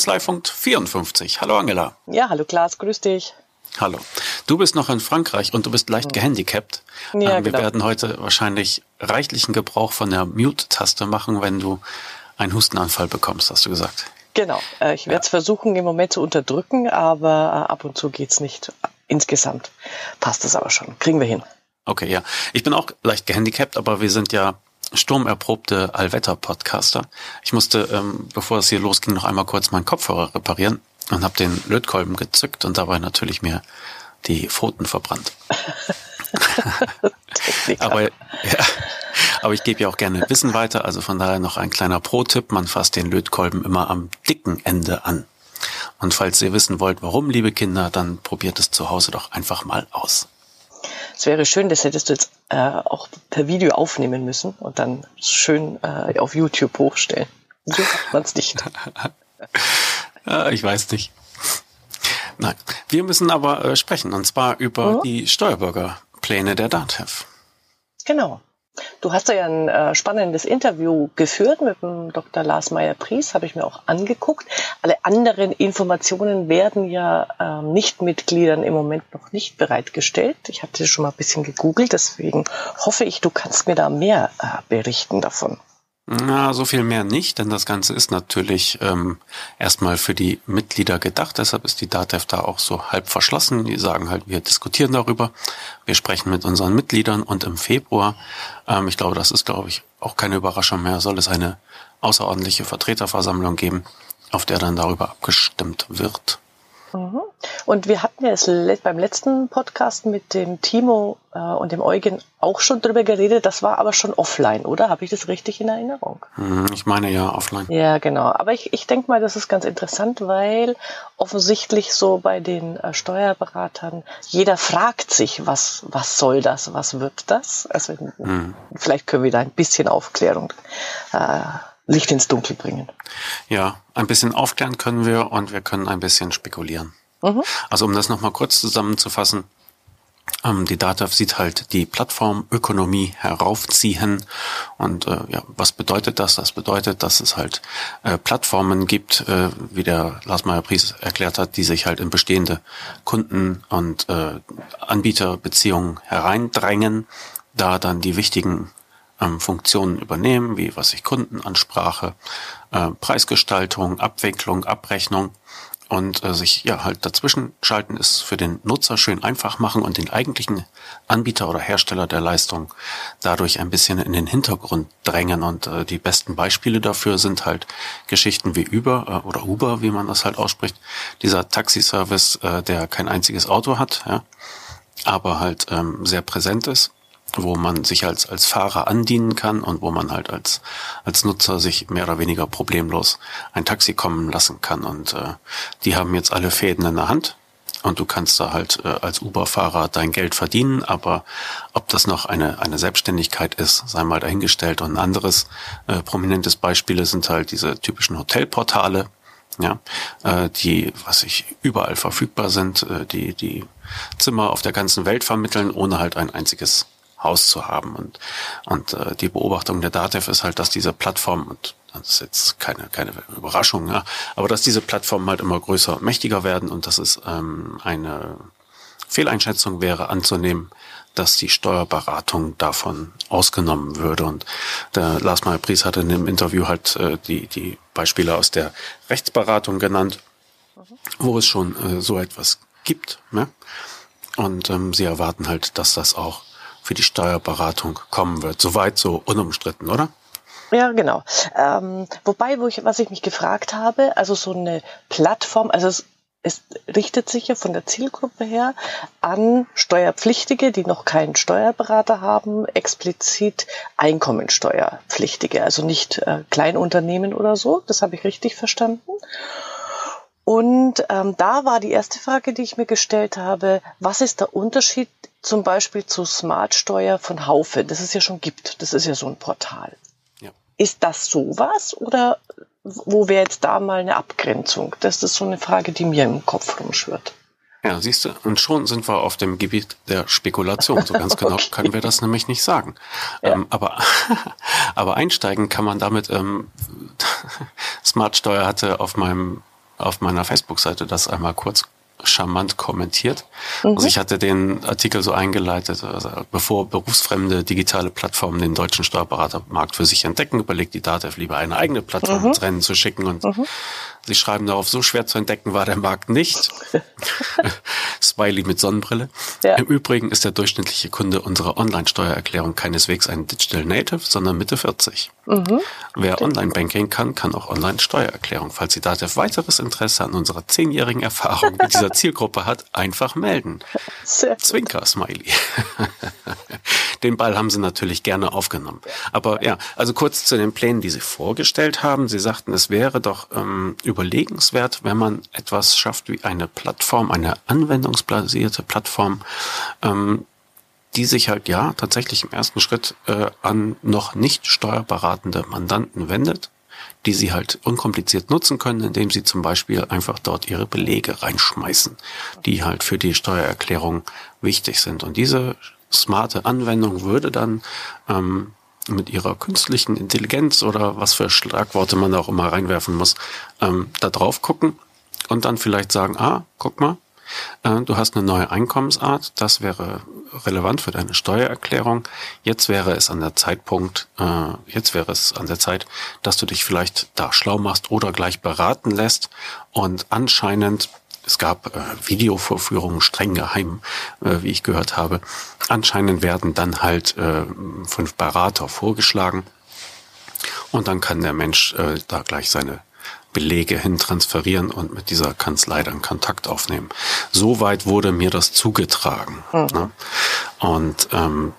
Kanzleifunk 54. Hallo Angela. Ja, hallo Klaas, grüß dich. Hallo. Du bist noch in Frankreich und du bist leicht gehandicapt. Ja, äh, wir genau. werden heute wahrscheinlich reichlichen Gebrauch von der Mute-Taste machen, wenn du einen Hustenanfall bekommst, hast du gesagt. Genau. Äh, ich werde es ja. versuchen, im Moment zu unterdrücken, aber äh, ab und zu geht's nicht. Insgesamt passt es aber schon. Kriegen wir hin. Okay, ja. Ich bin auch leicht gehandicapt, aber wir sind ja sturmerprobte Allwetter-Podcaster. Ich musste, ähm, bevor es hier losging, noch einmal kurz meinen Kopfhörer reparieren und habe den Lötkolben gezückt und dabei natürlich mir die Pfoten verbrannt. aber, ja, aber ich gebe ja auch gerne Wissen weiter, also von daher noch ein kleiner Pro-Tipp. Man fasst den Lötkolben immer am dicken Ende an. Und falls ihr wissen wollt, warum, liebe Kinder, dann probiert es zu Hause doch einfach mal aus. Es wäre schön, das hättest du jetzt äh, auch per Video aufnehmen müssen und dann schön äh, auf YouTube hochstellen. So macht man es nicht. ich weiß nicht. Nein, wir müssen aber äh, sprechen und zwar über mhm. die Steuerbürgerpläne der DATEV. Genau. Du hast ja ein äh, spannendes Interview geführt mit dem Dr. Lars Meyer-Pries, habe ich mir auch angeguckt. Alle anderen Informationen werden ja äh, Nichtmitgliedern im Moment noch nicht bereitgestellt. Ich hatte schon mal ein bisschen gegoogelt, deswegen hoffe ich, du kannst mir da mehr äh, berichten davon. Na, so viel mehr nicht, denn das Ganze ist natürlich ähm, erstmal für die Mitglieder gedacht. Deshalb ist die DATEV da auch so halb verschlossen. Die sagen halt, wir diskutieren darüber, wir sprechen mit unseren Mitgliedern und im Februar, ähm, ich glaube, das ist, glaube ich, auch keine Überraschung mehr, soll es eine außerordentliche Vertreterversammlung geben, auf der dann darüber abgestimmt wird. Mhm. Und wir hatten ja es beim letzten Podcast mit dem Timo äh, und dem Eugen auch schon drüber geredet. Das war aber schon offline, oder? Habe ich das richtig in Erinnerung? Mhm, ich meine ja, offline. Ja, genau. Aber ich, ich denke mal, das ist ganz interessant, weil offensichtlich so bei den äh, Steuerberatern jeder fragt sich, was, was soll das, was wird das? Also mhm. vielleicht können wir da ein bisschen Aufklärung äh, Licht ins Dunkel bringen. Ja, ein bisschen aufklären können wir und wir können ein bisschen spekulieren. Mhm. Also um das nochmal kurz zusammenzufassen, ähm, die DATEV sieht halt die Plattformökonomie heraufziehen. Und äh, ja, was bedeutet das? Das bedeutet, dass es halt äh, Plattformen gibt, äh, wie der Lars Meyer-Pries erklärt hat, die sich halt in bestehende Kunden- und äh, Anbieterbeziehungen hereindrängen, da dann die wichtigen ähm, Funktionen übernehmen, wie was ich Kundenansprache, äh, Preisgestaltung, Abwicklung, Abrechnung und äh, sich ja halt dazwischen schalten ist für den Nutzer schön einfach machen und den eigentlichen Anbieter oder Hersteller der Leistung dadurch ein bisschen in den Hintergrund drängen. Und äh, die besten Beispiele dafür sind halt Geschichten wie Uber äh, oder Uber, wie man das halt ausspricht, dieser Taxiservice, äh, der kein einziges Auto hat, ja, aber halt ähm, sehr präsent ist wo man sich als, als Fahrer andienen kann und wo man halt als, als Nutzer sich mehr oder weniger problemlos ein Taxi kommen lassen kann. Und äh, die haben jetzt alle Fäden in der Hand. Und du kannst da halt äh, als Uber-Fahrer dein Geld verdienen, aber ob das noch eine, eine Selbstständigkeit ist, sei mal dahingestellt. Und ein anderes äh, prominentes Beispiele sind halt diese typischen Hotelportale, ja, äh, die, was ich überall verfügbar sind, äh, die die Zimmer auf der ganzen Welt vermitteln, ohne halt ein einziges Haus zu haben. Und, und äh, die Beobachtung der DATEV ist halt, dass diese Plattform, und das ist jetzt keine, keine Überraschung, ja, aber dass diese Plattformen halt immer größer und mächtiger werden und dass es ähm, eine Fehleinschätzung wäre anzunehmen, dass die Steuerberatung davon ausgenommen würde. Und der Lars Meyer Pries hatte in dem Interview halt äh, die, die Beispiele aus der Rechtsberatung genannt, wo es schon äh, so etwas gibt. Ne? Und ähm, sie erwarten halt, dass das auch für die Steuerberatung kommen wird. Soweit so unumstritten, oder? Ja, genau. Ähm, wobei, wo ich, was ich mich gefragt habe, also so eine Plattform, also es, es richtet sich ja von der Zielgruppe her an Steuerpflichtige, die noch keinen Steuerberater haben, explizit Einkommensteuerpflichtige, also nicht äh, Kleinunternehmen oder so. Das habe ich richtig verstanden. Und ähm, da war die erste Frage, die ich mir gestellt habe, was ist der Unterschied zum Beispiel zu Smartsteuer von Haufe, das es ja schon gibt. Das ist ja so ein Portal. Ja. Ist das sowas oder wo wäre jetzt da mal eine Abgrenzung? Das ist so eine Frage, die mir im Kopf rumschwirrt. Ja, siehst du, und schon sind wir auf dem Gebiet der Spekulation. So ganz genau okay. können wir das nämlich nicht sagen. Ja. Ähm, aber, aber einsteigen kann man damit, ähm, Smartsteuer hatte auf meinem auf meiner Facebook-Seite das einmal kurz charmant kommentiert. Mhm. Also ich hatte den Artikel so eingeleitet, also bevor berufsfremde digitale Plattformen den deutschen Steuerberatermarkt für sich entdecken, überlegt die DATEV lieber eine eigene Plattform mhm. ins Rennen zu schicken und mhm. Sie schreiben darauf, so schwer zu entdecken war der Markt nicht. Smiley mit Sonnenbrille. Ja. Im Übrigen ist der durchschnittliche Kunde unserer Online-Steuererklärung keineswegs ein Digital Native, sondern Mitte 40. Mhm. Wer Online-Banking kann, kann auch Online-Steuererklärung. Falls die DATEV weiteres Interesse an unserer zehnjährigen Erfahrung mit dieser Zielgruppe hat, einfach melden. Zwinker, Smiley. Den Ball haben sie natürlich gerne aufgenommen. Aber ja, also kurz zu den Plänen, die sie vorgestellt haben. Sie sagten, es wäre doch ähm, überlegenswert, wenn man etwas schafft wie eine Plattform, eine anwendungsbasierte Plattform, ähm, die sich halt ja tatsächlich im ersten Schritt äh, an noch nicht steuerberatende Mandanten wendet, die sie halt unkompliziert nutzen können, indem sie zum Beispiel einfach dort ihre Belege reinschmeißen, die halt für die Steuererklärung wichtig sind. Und diese smarte Anwendung würde dann ähm, mit ihrer künstlichen Intelligenz oder was für Schlagworte man auch immer reinwerfen muss, ähm, da drauf gucken und dann vielleicht sagen, ah, guck mal, äh, du hast eine neue Einkommensart, das wäre relevant für deine Steuererklärung. Jetzt wäre es an der Zeitpunkt, äh, jetzt wäre es an der Zeit, dass du dich vielleicht da schlau machst oder gleich beraten lässt und anscheinend es gab äh, Videovorführungen streng geheim, äh, wie ich gehört habe. Anscheinend werden dann halt äh, fünf Berater vorgeschlagen und dann kann der Mensch äh, da gleich seine Belege hin transferieren und mit dieser Kanzlei dann Kontakt aufnehmen. Soweit wurde mir das zugetragen. Mhm. Ne? Und ähm,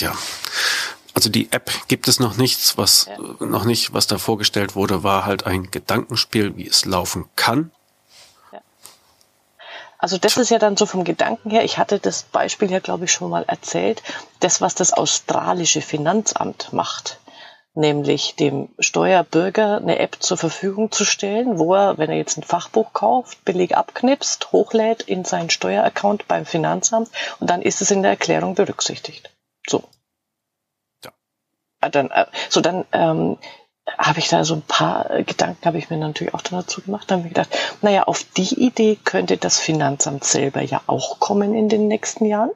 ja, also die App gibt es noch nichts, was ja. noch nicht, was da vorgestellt wurde, war halt ein Gedankenspiel, wie es laufen kann. Also das ist ja dann so vom Gedanken her, ich hatte das Beispiel ja, glaube ich, schon mal erzählt, das, was das australische Finanzamt macht, nämlich dem Steuerbürger eine App zur Verfügung zu stellen, wo er, wenn er jetzt ein Fachbuch kauft, billig abknipst, hochlädt in seinen Steueraccount beim Finanzamt und dann ist es in der Erklärung berücksichtigt. So. Ah, dann, äh, so dann ähm, habe ich da so ein paar Gedanken habe ich mir natürlich auch dazu gemacht. Dann habe ich gedacht, naja, auf die Idee könnte das Finanzamt selber ja auch kommen in den nächsten Jahren.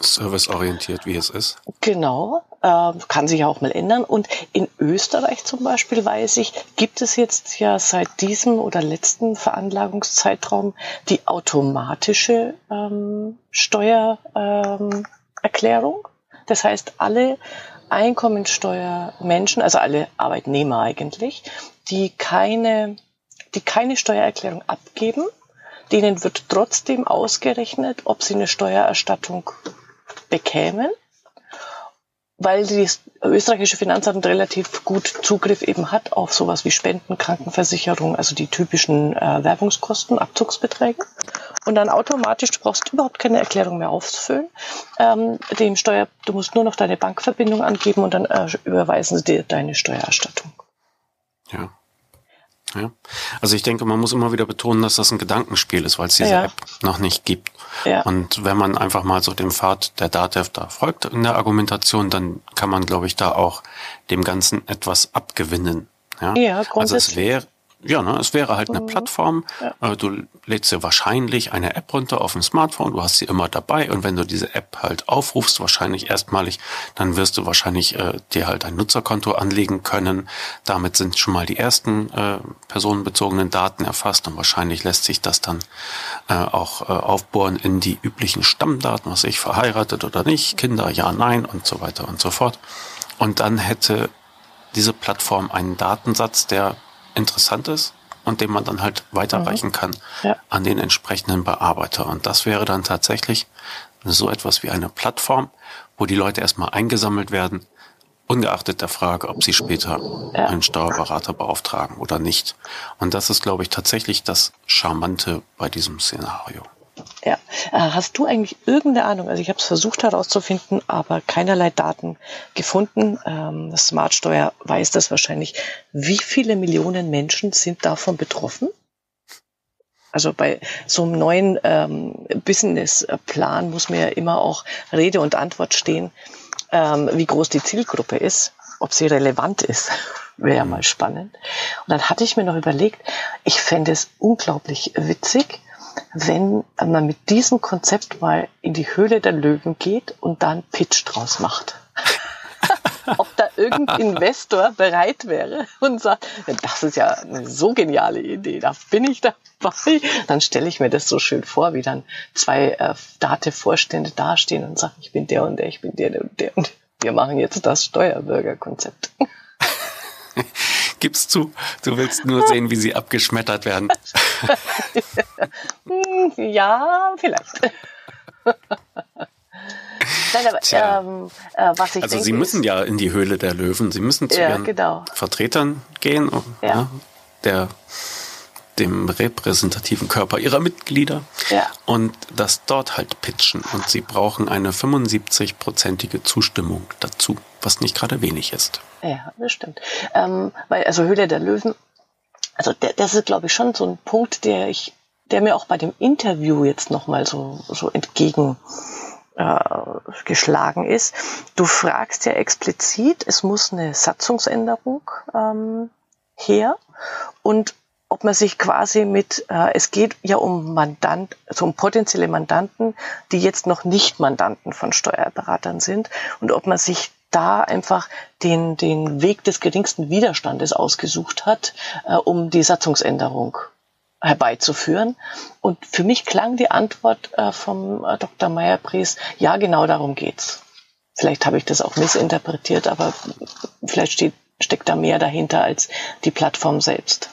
Serviceorientiert, wie es ist. Genau, äh, kann sich ja auch mal ändern. Und in Österreich zum Beispiel weiß ich, gibt es jetzt ja seit diesem oder letzten Veranlagungszeitraum die automatische ähm, Steuererklärung. Ähm, das heißt, alle Einkommensteuermenschen, also alle Arbeitnehmer eigentlich, die keine, die keine Steuererklärung abgeben, denen wird trotzdem ausgerechnet, ob sie eine Steuererstattung bekämen weil das österreichische Finanzamt relativ gut Zugriff eben hat auf sowas wie Spenden, Krankenversicherung, also die typischen äh, Werbungskosten, Abzugsbeträge. Und dann automatisch, du brauchst überhaupt keine Erklärung mehr auszufüllen. Ähm, dem Steuer, du musst nur noch deine Bankverbindung angeben und dann äh, überweisen sie dir deine Steuererstattung. Ja. Ja. Also ich denke, man muss immer wieder betonen, dass das ein Gedankenspiel ist, weil es diese ja. App noch nicht gibt. Ja. Und wenn man einfach mal so dem Pfad der DATEV da folgt in der Argumentation, dann kann man, glaube ich, da auch dem Ganzen etwas abgewinnen. Ja, ja grundsätzlich. Also es wäre, ja, ne, es wäre halt eine mhm. Plattform. Ja. Äh, du lädst dir wahrscheinlich eine App runter auf dem Smartphone, du hast sie immer dabei und wenn du diese App halt aufrufst, wahrscheinlich erstmalig, dann wirst du wahrscheinlich äh, dir halt ein Nutzerkonto anlegen können. Damit sind schon mal die ersten äh, personenbezogenen Daten erfasst und wahrscheinlich lässt sich das dann äh, auch äh, aufbohren in die üblichen Stammdaten, was ich verheiratet oder nicht, Kinder, ja, nein und so weiter und so fort. Und dann hätte diese Plattform einen Datensatz, der interessant ist und den man dann halt weiterreichen mhm. kann ja. an den entsprechenden Bearbeiter. Und das wäre dann tatsächlich so etwas wie eine Plattform, wo die Leute erstmal eingesammelt werden, ungeachtet der Frage, ob sie später ja. einen Steuerberater beauftragen oder nicht. Und das ist, glaube ich, tatsächlich das Charmante bei diesem Szenario. Ja. Äh, hast du eigentlich irgendeine Ahnung? Also ich habe es versucht herauszufinden, aber keinerlei Daten gefunden. Ähm, Smartsteuer weiß das wahrscheinlich. Wie viele Millionen Menschen sind davon betroffen? Also bei so einem neuen ähm, Businessplan muss mir ja immer auch Rede und Antwort stehen, ähm, wie groß die Zielgruppe ist, ob sie relevant ist. Wäre ja mal spannend. Und dann hatte ich mir noch überlegt, ich fände es unglaublich witzig, wenn man mit diesem Konzept mal in die Höhle der Löwen geht und dann Pitch draus macht. Ob da irgendein Investor bereit wäre und sagt, das ist ja eine so geniale Idee, da bin ich dabei. Dann stelle ich mir das so schön vor, wie dann zwei äh, Date-Vorstände dastehen und sagen, ich bin der und der, ich bin der und der und wir machen jetzt das Steuerbürgerkonzept. Gib's zu, du willst nur sehen, wie sie abgeschmettert werden. ja, vielleicht. Nein, aber ähm, äh, was ich Also denke, Sie müssen ja in die Höhle der Löwen. Sie müssen zu Ja, Ihren genau. Vertretern gehen, Ja. ne, der, dem repräsentativen Körper Ihrer Mitglieder Ja. und das dort halt pitchen. Und Sie brauchen eine 75-prozentige Zustimmung dazu, was nicht gerade wenig ist. Ja, das stimmt. Ähm, weil, also Höhle der Löwen, also der, das ist, glaube ich, schon so ein Punkt, der ich, der mir auch bei dem Interview jetzt nochmal so, so entgegen äh, geschlagen ist. Du fragst ja explizit, es muss eine Satzungsänderung ähm, her und ob man sich quasi mit, äh, es geht ja um Mandant, also um potenzielle Mandanten, die jetzt noch nicht Mandanten von Steuerberatern sind und ob man sich da einfach den, den Weg des geringsten Widerstandes ausgesucht hat, äh, um die Satzungsänderung herbeizuführen. Und für mich klang die Antwort äh, vom äh, Dr. Meyer-Pries, ja, genau darum geht's. Vielleicht habe ich das auch missinterpretiert, aber vielleicht steht, steckt da mehr dahinter als die Plattform selbst.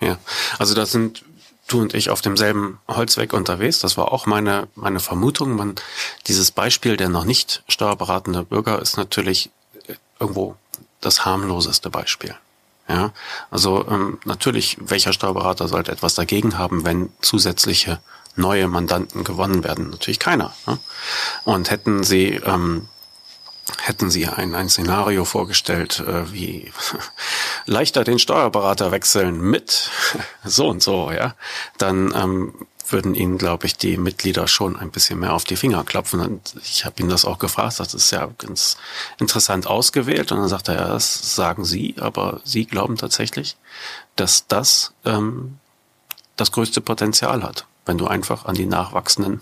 Ja, also da sind du und ich auf demselben Holzweg unterwegs. Das war auch meine, meine Vermutung. Man, dieses Beispiel der noch nicht steuerberatende Bürger ist natürlich irgendwo das harmloseste Beispiel. Ja, also ähm, natürlich, welcher Steuerberater sollte etwas dagegen haben, wenn zusätzliche neue Mandanten gewonnen werden? Natürlich keiner. Ne? Und hätten sie ähm, hätten Sie ein, ein Szenario vorgestellt, äh, wie leichter den Steuerberater wechseln mit so und so, ja, dann ähm, würden Ihnen, glaube ich, die Mitglieder schon ein bisschen mehr auf die Finger klopfen. Und ich habe ihn das auch gefragt, das ist ja ganz interessant ausgewählt. Und dann sagt er, ja, das sagen Sie, aber Sie glauben tatsächlich, dass das ähm, das größte Potenzial hat, wenn du einfach an die nachwachsenden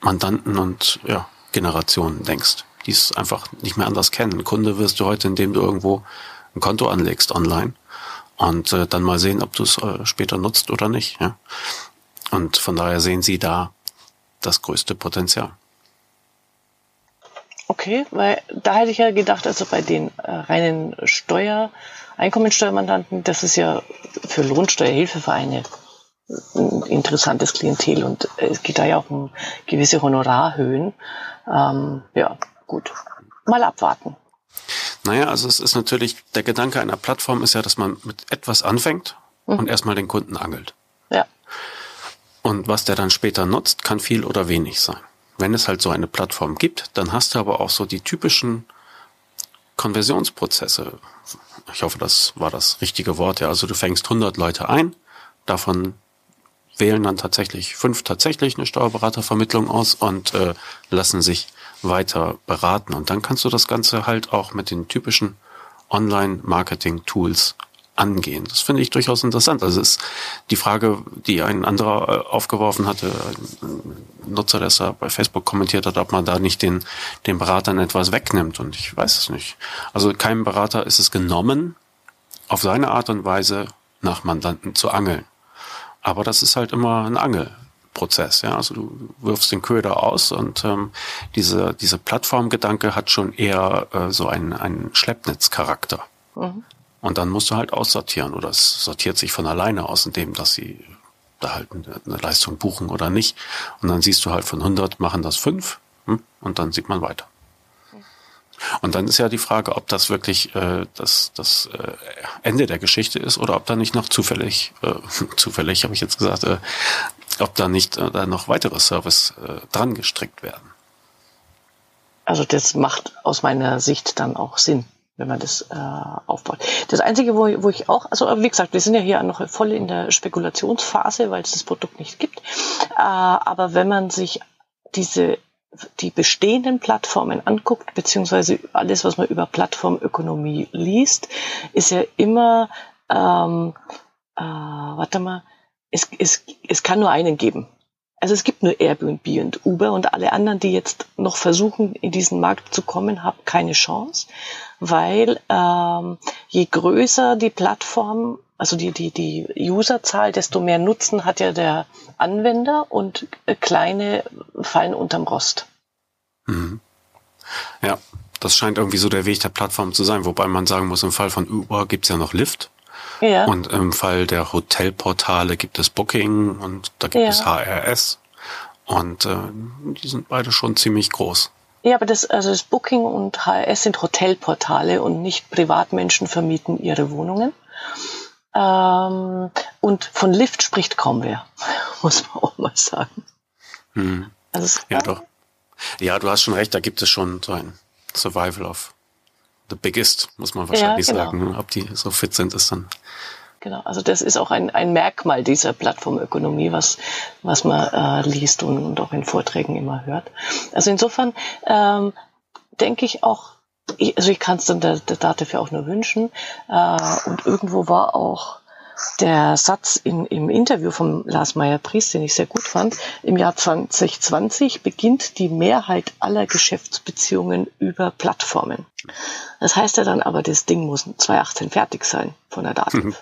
Mandanten und ja, Generationen denkst die es einfach nicht mehr anders kennen. Kunde wirst du heute, indem du irgendwo ein Konto anlegst online und äh, dann mal sehen, ob du es äh, später nutzt oder nicht. Ja? Und von daher sehen sie da das größte Potenzial. Okay, weil da hätte ich ja gedacht, also bei den äh, reinen Steuer, Einkommensteuermandanten, das ist ja für Lohnsteuerhilfevereine ein interessantes Klientel und es geht da ja auch um gewisse Honorarhöhen. Ähm, ja, gut. Mal abwarten. Naja, also es ist natürlich, der Gedanke einer Plattform ist ja, dass man mit etwas anfängt mhm. und erstmal den Kunden angelt. Ja. Und was der dann später nutzt, kann viel oder wenig sein. Wenn es halt so eine Plattform gibt, dann hast du aber auch so die typischen Konversionsprozesse. Ich hoffe, das war das richtige Wort. Ja, also du fängst 100 Leute ein, davon wählen dann tatsächlich fünf tatsächlich eine Steuerberatervermittlung aus und äh, lassen sich weiter beraten. Und dann kannst du das Ganze halt auch mit den typischen Online-Marketing-Tools angehen. Das finde ich durchaus interessant. Also ist die Frage, die ein anderer äh, aufgeworfen hatte, ein Nutzer, der es da bei Facebook kommentiert hat, ob man da nicht den, den Beratern etwas wegnimmt. Und ich weiß es nicht. Also keinem Berater ist es genommen, auf seine Art und Weise nach Mandanten zu angeln. Aber das ist halt immer ein Angelprozess. Ja? Also du wirfst den Köder aus und ähm, diese, diese Plattformgedanke hat schon eher äh, so einen, einen Schleppnetzcharakter. Mhm. Und dann musst du halt aussortieren oder es sortiert sich von alleine aus, indem dass sie da halt eine, Leistung buchen oder nicht. Und dann siehst du halt von 100 machen das fünf hm? und dann sieht man weiter. Und dann ist ja die Frage, ob das wirklich äh, das, das äh, Ende der Geschichte ist oder ob da nicht noch zufällig, äh, zufällig habe ich jetzt gesagt, äh, ob da nicht äh, da noch weitere Service äh, dran gestrickt werden. Also das macht aus meiner Sicht dann auch Sinn, wenn man das äh, aufbaut. Das Einzige, wo, wo ich auch, also wie gesagt, wir sind ja hier noch voll in der Spekulationsphase, weil es das Produkt nicht gibt. Äh, aber wenn man sich diese die bestehenden Plattformen anguckt, beziehungsweise alles, was man über Plattformökonomie liest, ist ja immer, ähm, äh, warte mal, es, es, es kann nur einen geben. Also es gibt nur Airbnb und Uber und alle anderen, die jetzt noch versuchen, in diesen Markt zu kommen, haben keine Chance, weil ähm, je größer die Plattform, also die, die, die Userzahl, desto mehr Nutzen hat ja der Anwender und äh, kleine fallen unterm Rost. Mhm. Ja, das scheint irgendwie so der Weg der Plattform zu sein, wobei man sagen muss, im Fall von Uber gibt's ja noch Lyft. Ja. Und im Fall der Hotelportale gibt es Booking und da gibt ja. es HRS. Und äh, die sind beide schon ziemlich groß. Ja, aber das, also das Booking und HRS sind Hotelportale und nicht Privatmenschen vermieten ihre Wohnungen. Ähm, und von Lift spricht kaum wer, muss man auch mal sagen. Hm. Also ja, doch. Ja, du hast schon recht, da gibt es schon so ein Survival of the biggest, muss man wahrscheinlich ja, genau. sagen. Ob die so fit sind, ist dann. Genau, also das ist auch ein, ein Merkmal dieser Plattformökonomie, was, was man äh, liest und, und auch in Vorträgen immer hört. Also insofern ähm, denke ich auch, ich, also ich kann es dann der, der Dativ ja auch nur wünschen. Äh, und irgendwo war auch der Satz in, im Interview von Lars Meyer-Priest, den ich sehr gut fand, im Jahr 2020 beginnt die Mehrheit aller Geschäftsbeziehungen über Plattformen. Das heißt ja dann aber, das Ding muss 2018 fertig sein von der Daten.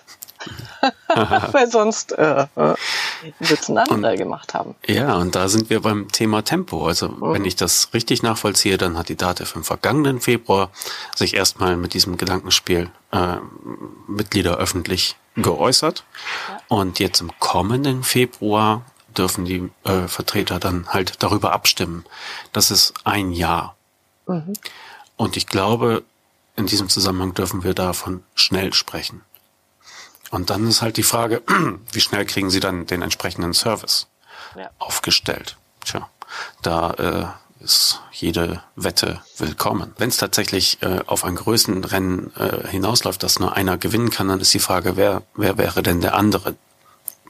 Weil sonst äh, wird es ein anderer gemacht haben. Ja, und da sind wir beim Thema Tempo. Also mhm. wenn ich das richtig nachvollziehe, dann hat die DATEV im vergangenen Februar sich erstmal mit diesem Gedankenspiel äh, Mitglieder öffentlich geäußert. Ja. Und jetzt im kommenden Februar dürfen die äh, Vertreter dann halt darüber abstimmen. Das ist ein Jahr. Mhm. Und ich glaube, in diesem Zusammenhang dürfen wir davon schnell sprechen. Und dann ist halt die Frage, wie schnell kriegen Sie dann den entsprechenden Service ja. aufgestellt? Tja, da äh, ist jede Wette willkommen. Wenn es tatsächlich äh, auf ein Größenrennen äh, hinausläuft, dass nur einer gewinnen kann, dann ist die Frage, wer, wer wäre denn der andere,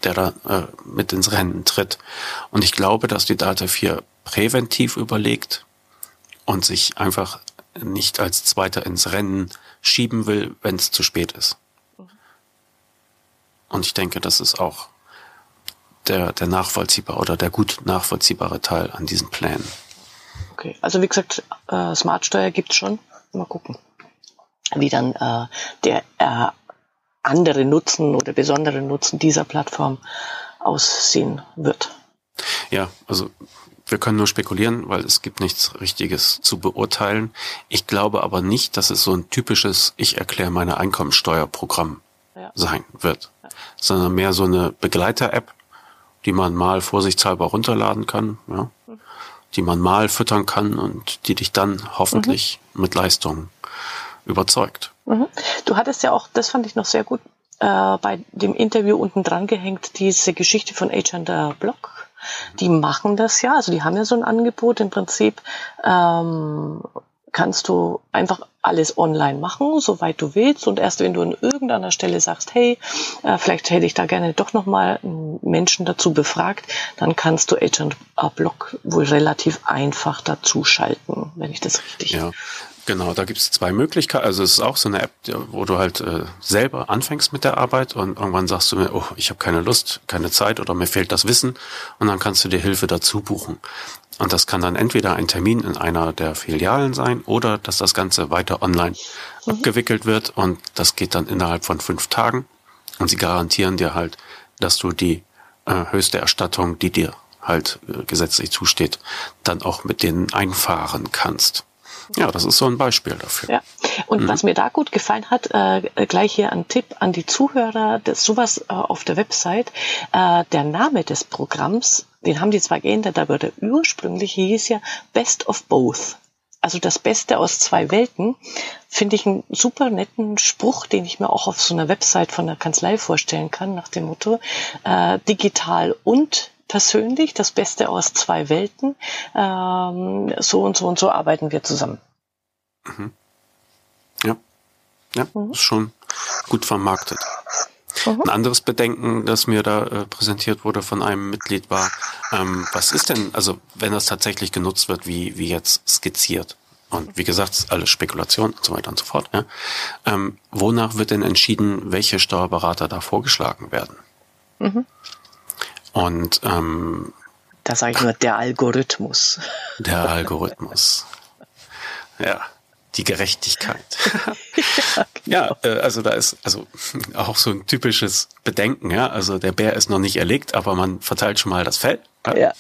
der da äh, mit ins Rennen tritt. Und ich glaube, dass die DATEV hier präventiv überlegt und sich einfach nicht als Zweiter ins Rennen schieben will, wenn es zu spät ist. Und ich denke, das ist auch der, der nachvollziehbare oder der gut nachvollziehbare Teil an diesen Plänen. Okay, also wie gesagt, äh, Smartsteuer gibt's schon. Mal gucken, wie dann äh, der äh, andere Nutzen oder besondere Nutzen dieser Plattform aussehen wird. Ja, also wir können nur spekulieren, weil es gibt nichts Richtiges zu beurteilen. Ich glaube aber nicht, dass es so ein typisches Ich erkläre meine Einkommensteuerprogramm ja. sein wird. Sondern mehr so eine Begleiter-App, die man mal vorsichtshalber runterladen kann. Ja. Die man mal füttern kann und die dich dann hoffentlich mhm. mit Leistung überzeugt. Mhm. Du hattest ja auch, das fand ich noch sehr gut, äh, bei dem Interview unten dran gehängt, diese Geschichte von H Block. Die machen das ja, also die haben ja so ein Angebot im Prinzip. Ähm, kannst du einfach alles online machen, soweit du willst. Und erst wenn du an irgendeiner Stelle sagst, hey, äh, vielleicht hätte ich da gerne doch nochmal Menschen dazu befragt, dann kannst du Agent Block wohl relativ einfach dazu schalten, wenn ich das richtig. Ja. Genau, da gibt es zwei Möglichkeiten. Also es ist auch so eine App, wo du halt äh, selber anfängst mit der Arbeit und irgendwann sagst du mir, oh, ich habe keine Lust, keine Zeit oder mir fehlt das Wissen und dann kannst du dir Hilfe dazu buchen. Und das kann dann entweder ein Termin in einer der Filialen sein oder dass das Ganze weiter online mhm. abgewickelt wird und das geht dann innerhalb von fünf Tagen. Und sie garantieren dir halt, dass du die äh, höchste Erstattung, die dir halt äh, gesetzlich zusteht, dann auch mit denen einfahren kannst. Ja, das ist so ein Beispiel dafür. Ja. Und mhm. was mir da gut gefallen hat, äh, gleich hier ein Tipp an die Zuhörer, das, sowas äh, auf der Website, äh, der Name des Programms, den haben die zwar geändert, aber der ursprüngliche hieß ja Best of Both. Also das Beste aus zwei Welten, finde ich einen super netten Spruch, den ich mir auch auf so einer Website von der Kanzlei vorstellen kann, nach dem Motto, äh, digital und persönlich, das Beste aus zwei Welten. Ähm, so und so und so arbeiten wir zusammen. Mhm. Ja, ja, mhm. ist schon gut vermarktet. Mhm. Ein anderes Bedenken, das mir da äh, präsentiert wurde von einem Mitglied war, ähm, was ist denn, also wenn das tatsächlich genutzt wird, wie, wie jetzt skizziert? Und wie gesagt, alles Spekulation und so weiter und so fort. Ja. Ähm, wonach wird denn entschieden, welche Steuerberater da vorgeschlagen werden? Mhm. Und ähm, da sage ich nur der Algorithmus. Der Algorithmus. Ja die Gerechtigkeit. ja, genau. ja äh, also da ist also auch so ein typisches Bedenken, ja. Also der Bär ist noch nicht erlegt, aber man verteilt schon mal das Fell. Ja. ja.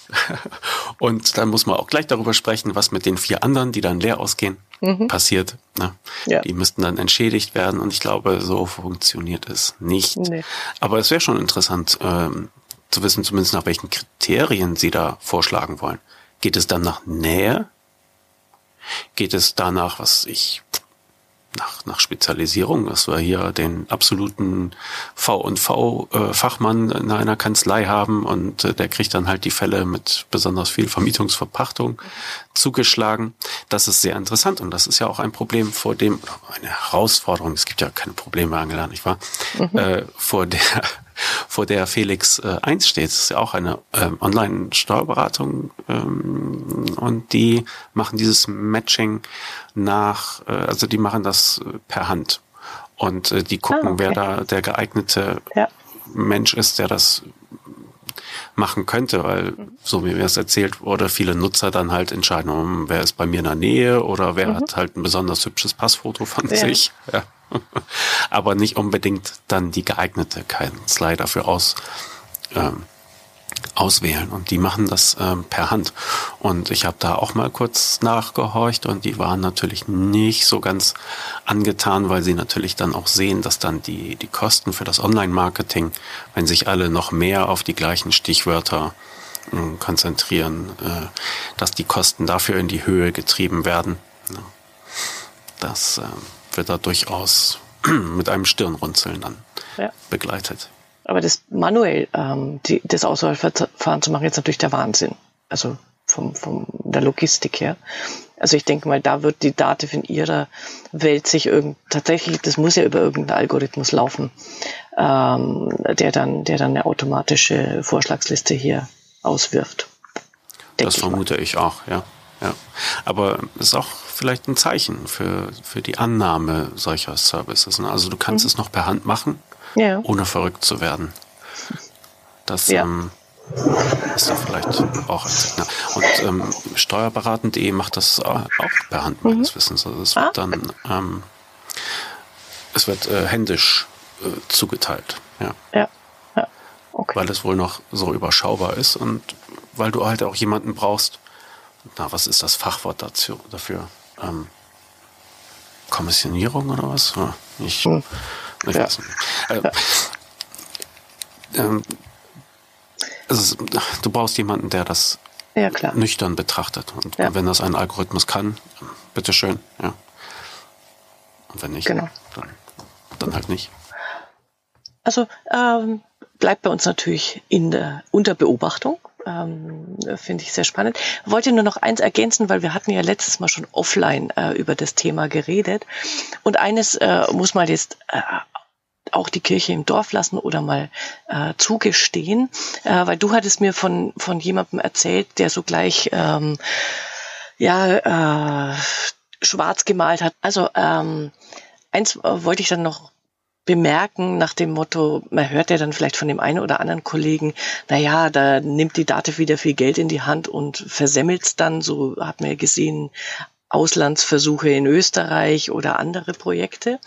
Und dann muss man auch gleich darüber sprechen, was mit den vier anderen, die dann leer ausgehen, mhm. passiert. Ne? Ja. Die müssten dann entschädigt werden und ich glaube, so funktioniert es nicht. Nee. Aber es wäre schon interessant ähm, zu wissen, zumindest nach welchen Kriterien Sie da vorschlagen wollen. Geht es dann nach Nähe geht es danach, was ich nach, nach Spezialisierung, dass wir hier den absoluten V&V-Fachmann in einer Kanzlei haben und äh, der kriegt dann halt die Fälle mit besonders viel Vermietungsverpachtung zugeschlagen. Das ist sehr interessant und das ist ja auch ein Problem, vor dem, eine Herausforderung, es gibt ja keine Probleme, Angela, nicht wahr? Mhm. Äh, vor der vor der Felix äh, 1 steht. Das ist ja auch eine ähm, Online-Steuerberatung ähm, und die machen dieses Matching nach, äh, also die machen das äh, per Hand und äh, die gucken, ah, okay. wer da der geeignete ja. Mensch ist, der das machen könnte, weil so wie mir es erzählt wurde, viele Nutzer dann halt entscheiden, um, wer ist bei mir in der Nähe oder wer mhm. hat halt ein besonders hübsches Passfoto von ja. sich. Ja. aber nicht unbedingt dann die geeignete Kanzlei dafür aus, ähm, auswählen. Und die machen das ähm, per Hand. Und ich habe da auch mal kurz nachgehorcht und die waren natürlich nicht so ganz angetan, weil sie natürlich dann auch sehen, dass dann die, die Kosten für das Online-Marketing, wenn sich alle noch mehr auf die gleichen Stichwörter äh, konzentrieren, äh, dass die Kosten dafür in die Höhe getrieben werden. Das äh, wird da durchaus mit einem Stirnrunzeln dann ja. begleitet. Aber das manuell, ähm, die, das Auswahlverfahren zu machen, ist natürlich der Wahnsinn. Also vom, vom der Logistik her. Also ich denke mal, da wird die Dativ in ihrer Welt sich irgend tatsächlich, das muss ja über irgendeinen Algorithmus laufen, ähm, der dann, der dann eine automatische Vorschlagsliste hier auswirft. Das vermute ich, ich auch, ja. ja. Aber es ist auch vielleicht ein Zeichen für, für die Annahme solcher Services. Ne? Also du kannst mhm. es noch per Hand machen, ja. ohne verrückt zu werden. Das ja. ähm, ist da vielleicht auch ein Signal. Und ähm, steuerberaten.de macht das auch per Hand meines mhm. Wissens. Also es wird ah. dann ähm, es wird äh, händisch äh, zugeteilt. Ja. ja. ja. Okay. Weil es wohl noch so überschaubar ist und weil du halt auch jemanden brauchst, na, was ist das Fachwort dazu, dafür? ähm, Kommissionierung oder was? Ich, hm. Ich ja. weiß nicht. Äh, ähm, also, du brauchst jemanden, der das ja, nüchtern betrachtet. Und ja. wenn das ein Algorithmus kann, bitteschön, ja. Und wenn nicht, genau. dann, dann halt nicht. Also ähm, bleibt bei uns natürlich in der, unter Beobachtung ähm, Finde ich sehr spannend. Wollte nur noch eins ergänzen, weil wir hatten ja letztes Mal schon offline äh, über das Thema geredet. Und eines äh, muss mal jetzt äh, auch die Kirche im Dorf lassen oder mal äh, zugestehen, äh, weil du hattest mir von, von jemandem erzählt, der sogleich ähm, ja, äh, schwarz gemalt hat. Also ähm, eins äh, wollte ich dann noch bemerken nach dem Motto, man hört ja dann vielleicht von dem einen oder anderen Kollegen, na ja, da nimmt die Dativ wieder viel Geld in die Hand und versemmelt's dann, so hat man ja gesehen, Auslandsversuche in Österreich oder andere Projekte.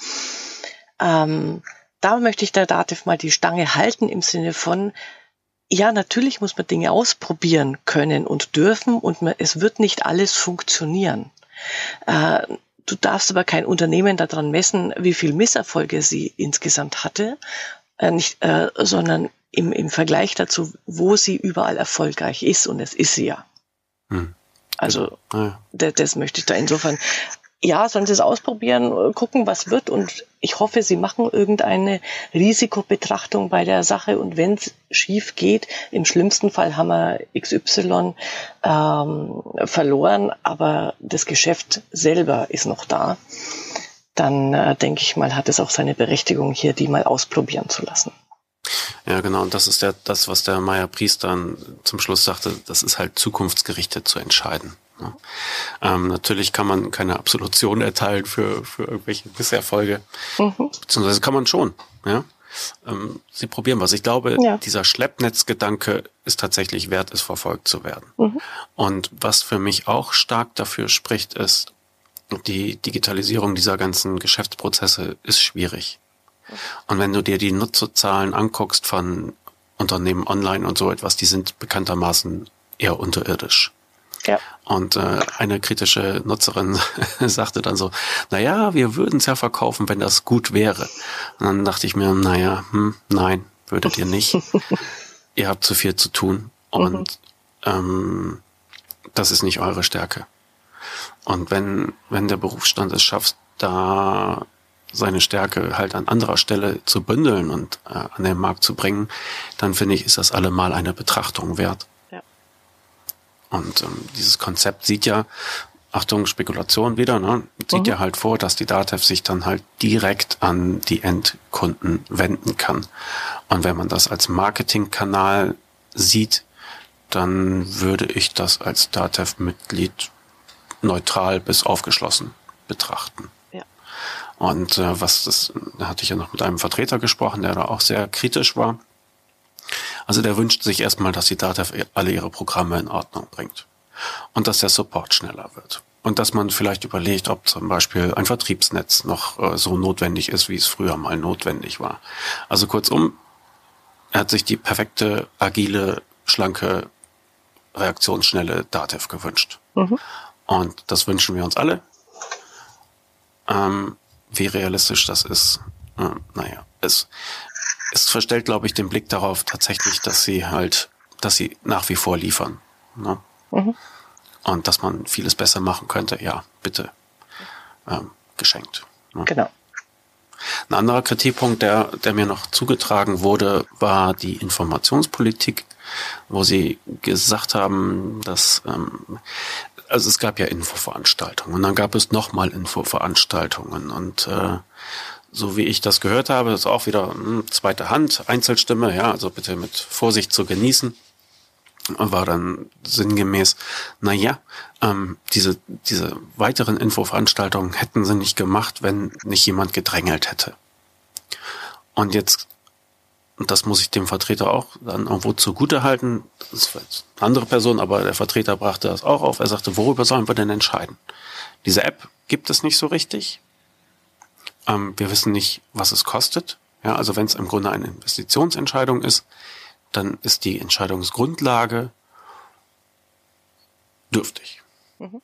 Ähm, da möchte ich der Dativ mal die Stange halten im Sinne von, ja, natürlich muss man Dinge ausprobieren können und dürfen und man, es wird nicht alles funktionieren. Äh, Du darfst aber kein Unternehmen daran messen, wie viel Misserfolge sie insgesamt hatte, äh, nicht, äh, sondern im, im Vergleich dazu, wo sie überall erfolgreich ist. Und es ist sie ja. Hm. Also ja. das möchte ich da insofern ja, sollen sie es ausprobieren, gucken, was wird. Und ich hoffe, sie machen irgendeine Risikobetrachtung bei der Sache. Und wenn es schief geht, im schlimmsten Fall haben wir XY ähm, verloren, aber das Geschäft selber ist noch da. Dann äh, denke ich mal, hat es auch seine Berechtigung, hier die mal ausprobieren zu lassen. Ja, genau. Und das ist ja das, was der Meier Priester dann zum Schluss sagte, das ist halt zukunftsgerichtet zu entscheiden. Ja. Ähm, natürlich kann man keine Absolution erteilen für, für irgendwelche Misserfolge. Mhm. Beziehungsweise kann man schon, ja. Ähm, sie probieren was. Ich glaube, ja. dieser Schleppnetzgedanke ist tatsächlich wert, es verfolgt zu werden. Mhm. Und was für mich auch stark dafür spricht, ist, die Digitalisierung dieser ganzen Geschäftsprozesse ist schwierig. Und wenn du dir die Nutzerzahlen anguckst von Unternehmen online und so etwas, die sind bekanntermaßen eher unterirdisch. Ja. Und äh, eine kritische Nutzerin sagte dann so, na ja, wir würden es ja verkaufen, wenn das gut wäre. Und dann dachte ich mir, naja, hm, nein, würdet ihr nicht. ihr habt zu viel zu tun und mhm. ähm, das ist nicht eure Stärke. Und wenn, wenn der Berufsstand es schafft, da seine Stärke halt an anderer Stelle zu bündeln und äh, an den Markt zu bringen, dann finde ich, ist das allemal eine Betrachtung wert. Und ähm, dieses Konzept sieht ja, Achtung, Spekulation wieder, ne? Sieht mhm. ja halt vor, dass die DATEV sich dann halt direkt an die Endkunden wenden kann. Und wenn man das als Marketingkanal sieht, dann würde ich das als DATEV-Mitglied neutral bis aufgeschlossen betrachten. Ja. Und äh, was das, da hatte ich ja noch mit einem Vertreter gesprochen, der da auch sehr kritisch war. Also der wünscht sich erstmal, dass die DATEV alle ihre Programme in Ordnung bringt. Und dass der Support schneller wird. Und dass man vielleicht überlegt, ob zum Beispiel ein Vertriebsnetz noch äh, so notwendig ist, wie es früher mal notwendig war. Also kurzum, er hat sich die perfekte, agile, schlanke, reaktionsschnelle DATEV gewünscht. Mhm. Und das wünschen wir uns alle. Ähm, wie realistisch das ist, äh, naja, es, es verstellt, glaube ich, den Blick darauf tatsächlich, dass sie halt, dass sie nach wie vor liefern. Ne? Mhm. Und dass man vieles besser machen könnte, ja, bitte. Ähm, geschenkt. Ne? Genau. Ein anderer Kritikpunkt, der, der mir noch zugetragen wurde, war die Informationspolitik, wo sie gesagt haben, dass ähm, also es gab ja Infoveranstaltungen und dann gab es nochmal Infoveranstaltungen und äh, so wie ich das gehört habe, ist auch wieder hm, zweite Hand, Einzelstimme, ja, also bitte mit Vorsicht zu genießen. War dann sinngemäß, na ja, ähm, diese, diese weiteren Infoveranstaltungen hätten sie nicht gemacht, wenn nicht jemand gedrängelt hätte. Und jetzt und das muss ich dem Vertreter auch dann irgendwo zugute halten. Das war jetzt eine andere Person, aber der Vertreter brachte das auch auf. Er sagte, worüber sollen wir denn entscheiden? Diese App gibt es nicht so richtig. Ähm, wir wissen nicht, was es kostet. Ja, also wenn es im Grunde eine Investitionsentscheidung ist, dann ist die Entscheidungsgrundlage dürftig. Mhm.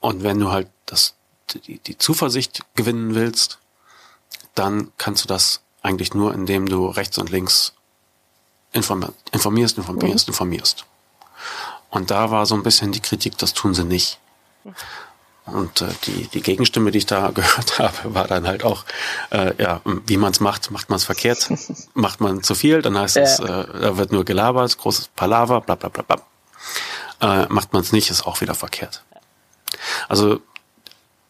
Und wenn du halt das, die, die Zuversicht gewinnen willst, dann kannst du das eigentlich nur, indem du rechts und links informierst, informierst, informierst, mhm. informierst. Und da war so ein bisschen die Kritik, das tun sie nicht. Und äh, die, die Gegenstimme, die ich da gehört habe, war dann halt auch, äh, ja, wie man es macht, macht man es verkehrt. macht man zu viel, dann heißt ja. es, äh, da wird nur gelabert, großes Palaver, bla bla bla bla. Äh, macht man es nicht, ist auch wieder verkehrt. Also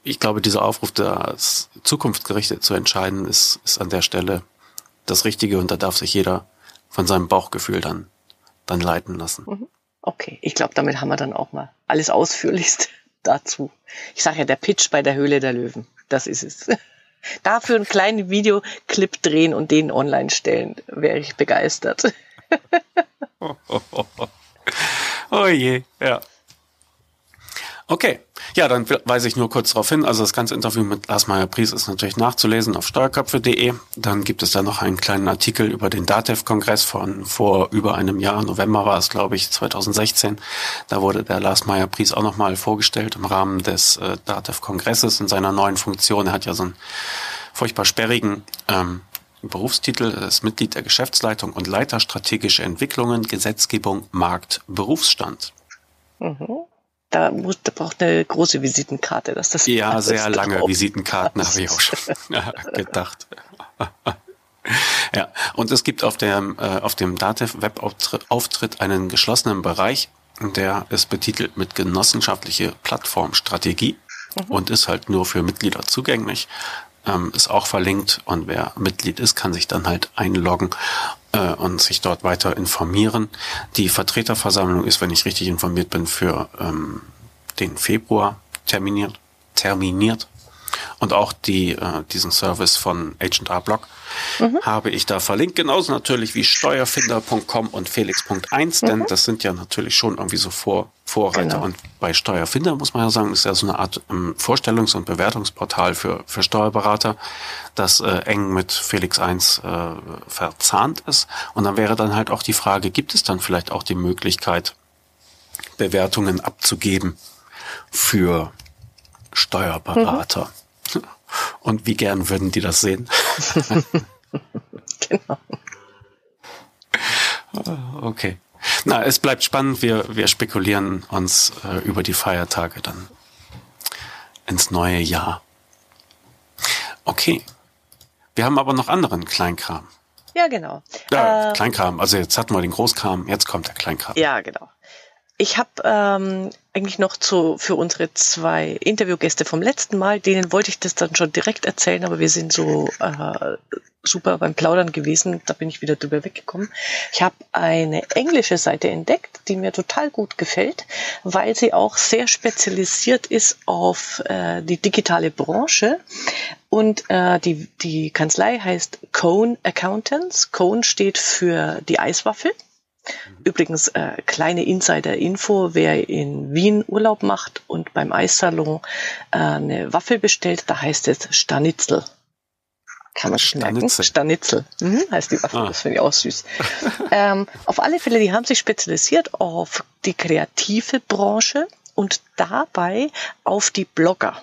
ich glaube, dieser Aufruf, das zukunftsgerichtet zu entscheiden, ist, ist an der Stelle das Richtige und da darf sich jeder von seinem Bauchgefühl dann, dann leiten lassen. Mhm. Okay, ich glaube, damit haben wir dann auch mal alles ausführlichst dazu. Ich sage ja, der Pitch bei der Höhle der Löwen, das ist es. Dafür einen kleinen Videoclip drehen und den online stellen, wäre ich begeistert. oh, oh, oh. oh je, ja. Okay, ja, dann weise ich nur kurz darauf hin. Also das ganze Interview mit Lars Meyer-Pries ist natürlich nachzulesen auf steuerköpfe.de. Dann gibt es da noch einen kleinen Artikel über den DATEV-Kongress von vor über einem Jahr. November war es, glaube ich, 2016. Da wurde der Lars Meyer-Pries auch nochmal vorgestellt im Rahmen des äh, DATEV-Kongresses in seiner neuen Funktion. Er hat ja so einen furchtbar sperrigen ähm, Berufstitel, er ist Mitglied der Geschäftsleitung und Leiter strategische Entwicklungen, Gesetzgebung, Markt, Berufsstand. Mhm da, muss, da braucht eine große Visitenkarte, dass das. Ja, sehr lange drauf. Visitenkarten habe ich auch schon gedacht. ja, und es gibt auf dem, äh, auf dem Datev-Web-Auftritt einen geschlossenen Bereich, der ist betitelt mit genossenschaftliche Plattformstrategie mhm. und ist halt nur für Mitglieder zugänglich. Ähm, ist auch verlinkt und wer Mitglied ist, kann sich dann halt einloggen äh, und sich dort weiter informieren. Die Vertreterversammlung ist, wenn ich richtig informiert bin, für ähm, den Februar terminiert. terminiert. Und auch die, äh, diesen Service von Agent R Block mhm. habe ich da verlinkt. Genauso natürlich wie steuerfinder.com und felix.1, mhm. denn das sind ja natürlich schon irgendwie so Vor Vorreiter. Genau. Und bei Steuerfinder muss man ja sagen, ist ja so eine Art ähm, Vorstellungs- und Bewertungsportal für, für Steuerberater, das äh, eng mit Felix 1 äh, verzahnt ist. Und dann wäre dann halt auch die Frage, gibt es dann vielleicht auch die Möglichkeit, Bewertungen abzugeben für Steuerberater? Mhm. Und wie gern würden die das sehen? genau. Okay. Na, es bleibt spannend. Wir, wir spekulieren uns äh, über die Feiertage dann ins neue Jahr. Okay. Wir haben aber noch anderen Kleinkram. Ja, genau. Ja, äh, Kleinkram. Also jetzt hatten wir den Großkram, jetzt kommt der Kleinkram. Ja, genau. Ich habe ähm, eigentlich noch zu, für unsere zwei Interviewgäste vom letzten Mal, denen wollte ich das dann schon direkt erzählen, aber wir sind so äh, super beim Plaudern gewesen, da bin ich wieder drüber weggekommen. Ich habe eine englische Seite entdeckt, die mir total gut gefällt, weil sie auch sehr spezialisiert ist auf äh, die digitale Branche. Und äh, die, die Kanzlei heißt Cone Accountants. Cone steht für die Eiswaffel. Übrigens, äh, kleine Insider-Info, wer in Wien Urlaub macht und beim Eissalon äh, eine Waffel bestellt, da heißt es Stanitzel. Kann man schnacken? Stanitzel. Mhm, heißt die Waffel, ah. das finde ich auch süß. ähm, auf alle Fälle, die haben sich spezialisiert auf die kreative Branche und dabei auf die Blogger.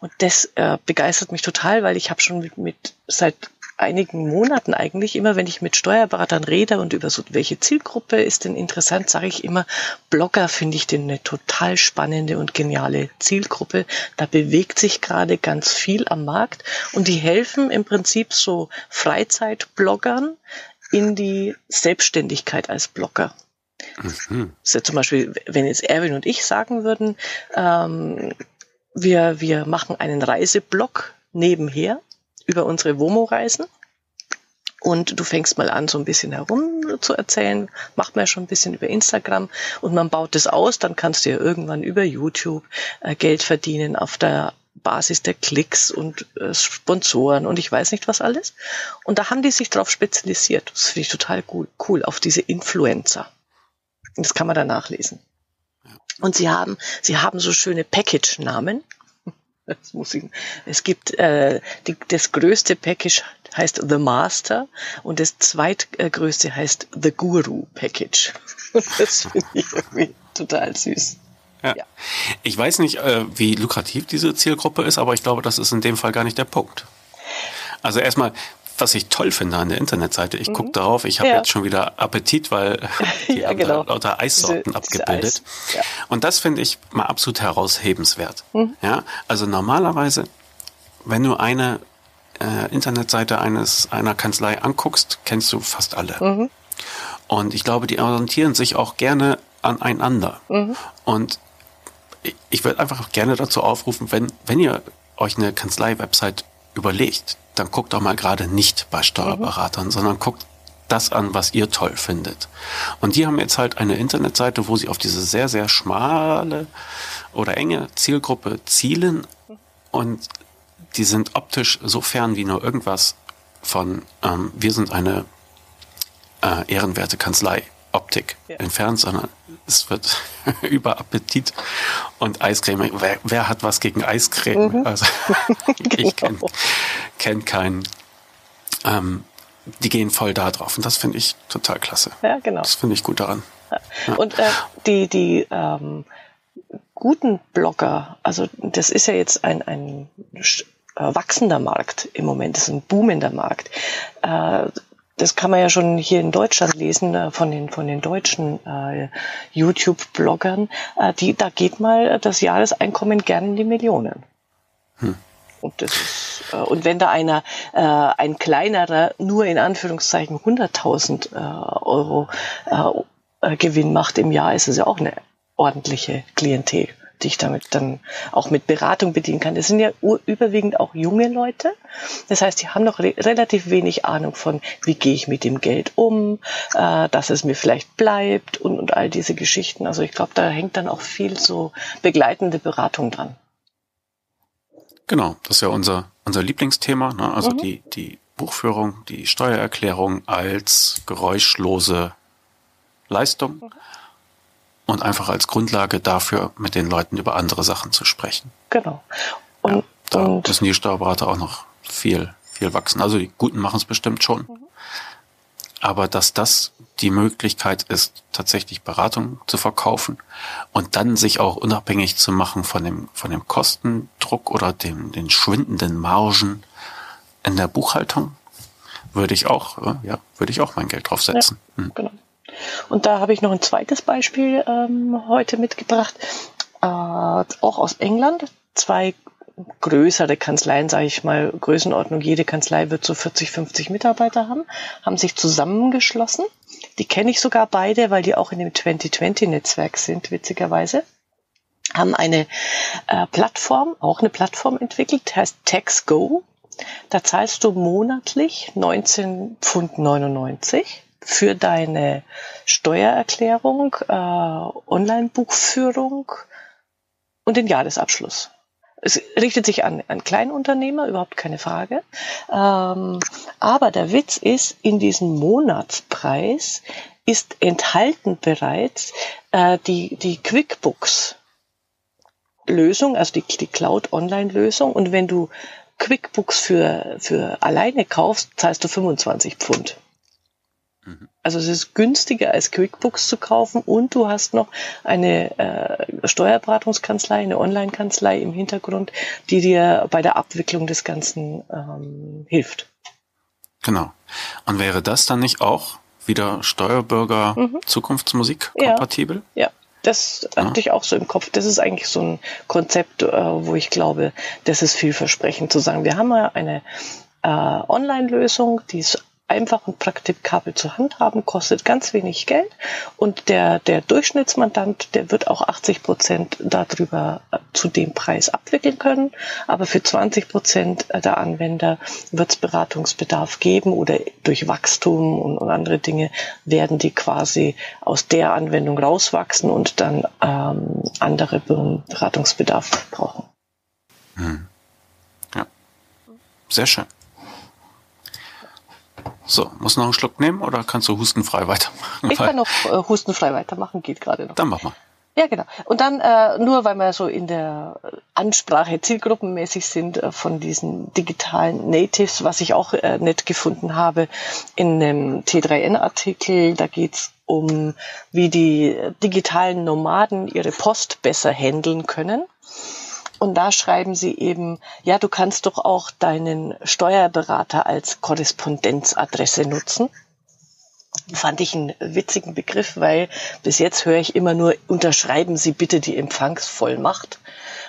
Und das äh, begeistert mich total, weil ich habe schon mit, mit seit einigen Monaten eigentlich immer, wenn ich mit Steuerberatern rede und über so welche Zielgruppe ist denn interessant, sage ich immer, Blogger finde ich denn eine total spannende und geniale Zielgruppe. Da bewegt sich gerade ganz viel am Markt und die helfen im Prinzip so Freizeitbloggern in die Selbstständigkeit als Blogger. Mhm. Das ist ja zum Beispiel, wenn jetzt Erwin und ich sagen würden, ähm, wir, wir machen einen Reiseblog nebenher, über unsere WOMO-Reisen. Und du fängst mal an, so ein bisschen herum zu erzählen, macht man ja schon ein bisschen über Instagram und man baut das aus, dann kannst du ja irgendwann über YouTube äh, Geld verdienen auf der Basis der Klicks und äh, Sponsoren und ich weiß nicht was alles. Und da haben die sich darauf spezialisiert. Das finde ich total cool, cool, auf diese Influencer. Und das kann man da nachlesen. Und sie haben, sie haben so schöne Package-Namen. Das muss ich, es gibt äh, die, das größte Package heißt The Master und das zweitgrößte heißt The Guru Package. Das finde ich irgendwie total süß. Ja. ja. Ich weiß nicht, äh, wie lukrativ diese Zielgruppe ist, aber ich glaube, das ist in dem Fall gar nicht der Punkt. Also erstmal, was ich toll finde an der Internetseite. Ich mhm. gucke darauf, ich habe ja. jetzt schon wieder Appetit, weil die ja, haben genau. da lauter Eissorten diese, abgebildet. Diese Eis. ja. Und das finde ich mal absolut heraushebenswert. Mhm. Ja, also normalerweise, wenn du eine äh, Internetseite eines einer Kanzlei anguckst, kennst du fast alle. Mhm. Und ich glaube, die orientieren sich auch gerne aneinander. Mhm. Und ich würde einfach gerne dazu aufrufen, wenn, wenn ihr euch eine Kanzlei-Website überlegt, dann guckt doch mal gerade nicht bei Steuerberatern, mhm. sondern guckt das an, was ihr toll findet. Und die haben jetzt halt eine Internetseite, wo sie auf diese sehr, sehr schmale oder enge Zielgruppe zielen und die sind optisch so fern wie nur irgendwas von, ähm, wir sind eine äh, ehrenwerte Kanzlei. Optik ja. entfernt, sondern es wird über Appetit und Eiscreme. Wer, wer hat was gegen Eiscreme? Mhm. Also ich kenne genau. kenn keinen. Ähm, die gehen voll da drauf und das finde ich total klasse. Ja, genau. Das finde ich gut daran. Ja. Und äh, die, die ähm, guten Blogger, also das ist ja jetzt ein, ein äh, wachsender Markt im Moment, das ist ein boomender Markt. Äh, das kann man ja schon hier in Deutschland lesen äh, von den von den deutschen äh, YouTube-Bloggern. Äh, die da geht mal das Jahreseinkommen gern in die Millionen. Hm. Und das ist, äh, und wenn da einer äh, ein kleinerer nur in Anführungszeichen 100.000 äh, Euro äh, Gewinn macht im Jahr, ist es ja auch eine ordentliche Klientel die ich damit dann auch mit Beratung bedienen kann. Das sind ja überwiegend auch junge Leute. Das heißt, die haben noch re relativ wenig Ahnung von, wie gehe ich mit dem Geld um, äh, dass es mir vielleicht bleibt und, und all diese Geschichten. Also ich glaube, da hängt dann auch viel so begleitende Beratung dran. Genau, das ist ja unser, unser Lieblingsthema, ne? also mhm. die, die Buchführung, die Steuererklärung als geräuschlose Leistung. Und einfach als Grundlage dafür, mit den Leuten über andere Sachen zu sprechen. Genau. Und, ja, da und müssen die Steuerberater auch noch viel, viel wachsen. Also die Guten machen es bestimmt schon. Mhm. Aber dass das die Möglichkeit ist, tatsächlich Beratung zu verkaufen und dann sich auch unabhängig zu machen von dem, von dem Kostendruck oder dem, den schwindenden Margen in der Buchhaltung, würde ich auch, äh, ja, würde ich auch mein Geld drauf setzen. Ja, hm. Genau. Und da habe ich noch ein zweites Beispiel ähm, heute mitgebracht, äh, auch aus England. Zwei größere Kanzleien, sage ich mal, Größenordnung, jede Kanzlei wird so 40, 50 Mitarbeiter haben, haben sich zusammengeschlossen. Die kenne ich sogar beide, weil die auch in dem 2020-Netzwerk sind, witzigerweise. Haben eine äh, Plattform, auch eine Plattform entwickelt, heißt TaxGo. Da zahlst du monatlich 19,99 Pfund für deine Steuererklärung, äh, Online-Buchführung und den Jahresabschluss. Es richtet sich an, an Kleinunternehmer, überhaupt keine Frage. Ähm, aber der Witz ist, in diesem Monatspreis ist enthalten bereits äh, die, die QuickBooks Lösung, also die, die Cloud-Online-Lösung. Und wenn du QuickBooks für, für alleine kaufst, zahlst du 25 Pfund. Also es ist günstiger als QuickBooks zu kaufen und du hast noch eine äh, Steuerberatungskanzlei, eine Online-Kanzlei im Hintergrund, die dir bei der Abwicklung des Ganzen ähm, hilft. Genau. Und wäre das dann nicht auch wieder Steuerbürger mhm. Zukunftsmusik kompatibel? Ja. ja. Das hatte ich auch so im Kopf. Das ist eigentlich so ein Konzept, äh, wo ich glaube, das ist vielversprechend zu sagen. Wir haben ja eine äh, Online-Lösung, die ist einfach und praktikabel zu handhaben, kostet ganz wenig Geld und der, der Durchschnittsmandant, der wird auch 80 Prozent darüber äh, zu dem Preis abwickeln können, aber für 20 Prozent der Anwender wird es Beratungsbedarf geben oder durch Wachstum und, und, andere Dinge werden die quasi aus der Anwendung rauswachsen und dann ähm, andere Beratungsbedarf brauchen. Hm. Ja, sehr schön. So, muss noch einen Schluck nehmen oder kannst du hustenfrei weitermachen? Ich kann noch äh, hustenfrei weitermachen, geht gerade noch. Dann mach mal. Ja, genau. Und dann äh, nur, weil wir so in der Ansprache zielgruppenmäßig sind äh, von diesen digitalen Natives, was ich auch äh, nett gefunden habe in einem T3N-Artikel, da geht's um, wie die digitalen Nomaden ihre Post besser handeln können. Und da schreiben sie eben, ja, du kannst doch auch deinen Steuerberater als Korrespondenzadresse nutzen. Fand ich einen witzigen Begriff, weil bis jetzt höre ich immer nur, unterschreiben Sie bitte die Empfangsvollmacht